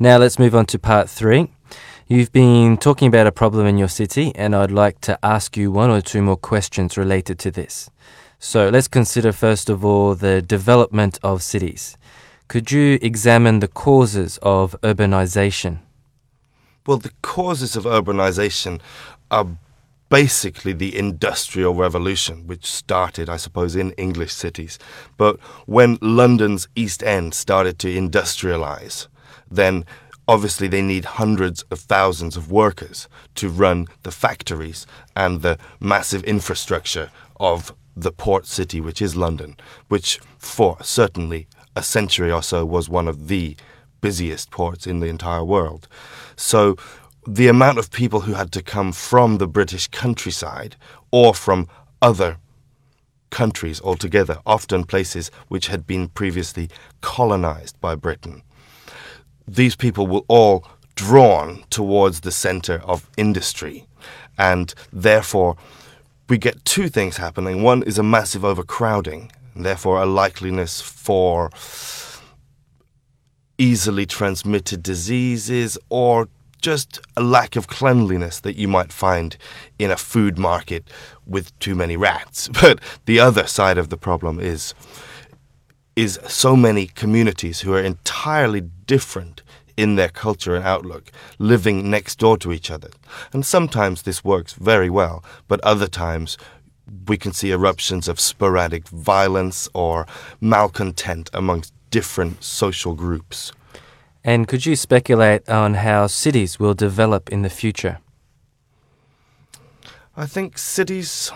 Now let's move on to part three. You've been talking about a problem in your city, and I'd like to ask you one or two more questions related to this. So let's consider first of all the development of cities. Could you examine the causes of urbanization? Well, the causes of urbanization are basically the Industrial Revolution, which started, I suppose, in English cities. But when London's East End started to industrialize, then obviously they need hundreds of thousands of workers to run the factories and the massive infrastructure of the port city, which is London, which for certainly a century or so was one of the busiest ports in the entire world. So the amount of people who had to come from the British countryside or from other countries altogether, often places which had been previously colonized by Britain, these people were all drawn towards the center of industry. And therefore, we get two things happening. One is a massive overcrowding, and therefore, a likeliness for easily transmitted diseases or just a lack of cleanliness that you might find in a food market with too many rats. But the other side of the problem is is so many communities who are entirely different in their culture and outlook living next door to each other. And sometimes this works very well, but other times we can see eruptions of sporadic violence or malcontent amongst different social groups. And could you speculate on how cities will develop in the future? I think cities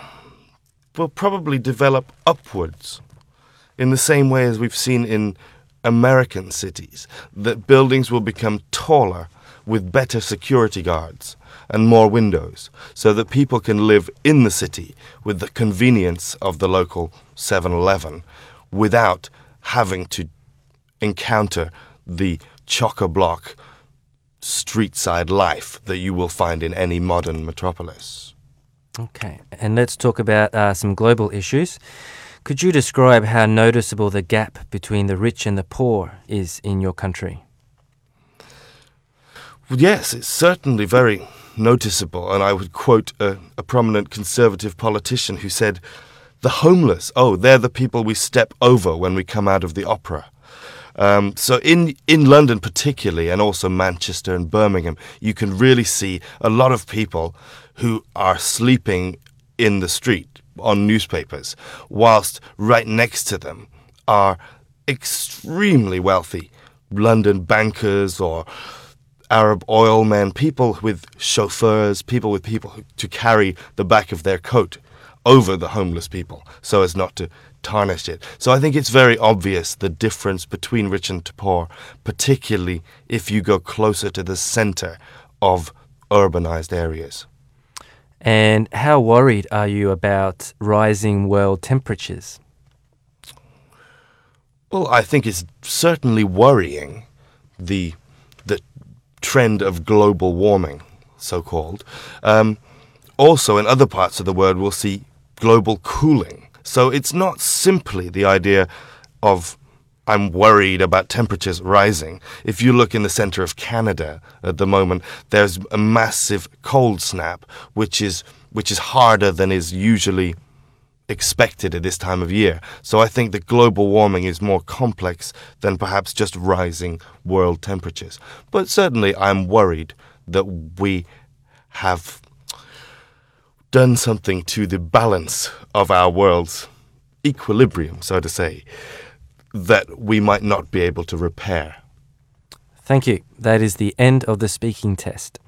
will probably develop upwards in the same way as we've seen in American cities, that buildings will become taller with better security guards and more windows, so that people can live in the city with the convenience of the local 7 Eleven without having to encounter the chock a block street side life that you will find in any modern metropolis. Okay, and let's talk about uh, some global issues. Could you describe how noticeable the gap between the rich and the poor is in your country? Yes, it's certainly very noticeable. And I would quote a, a, prominent conservative politician who said, The homeless, oh, they're the people we step over when we come out of the opera. Um, so in in London particularly, and also Manchester and Birmingham, you can really see a lot of people who are sleeping in the street on newspapers, whilst right next to them are extremely wealthy London bankers or Arab oil men, people with chauffeurs, people with people to carry the back of their coat over the homeless people so as not to tarnish it. So I think it's very obvious the difference between rich and poor, particularly if you go closer to the center of urbanized areas. And how worried are you about rising world temperatures? Well, I think it's certainly worrying the the trend of global warming, so called. Um, also, in other parts of the world, we'll see global cooling. So it's not simply the idea of I'm worried about temperatures rising. If you look in the center of Canada at the moment, there's a massive cold snap, which is which is harder than is usually expected at this time of year. So I think that global warming is more complex than perhaps just rising world temperatures. But certainly I'm worried that we have done something to the balance of our world's equilibrium, so to say, that we might not be able to repair. Thank you. That is the end of the speaking test.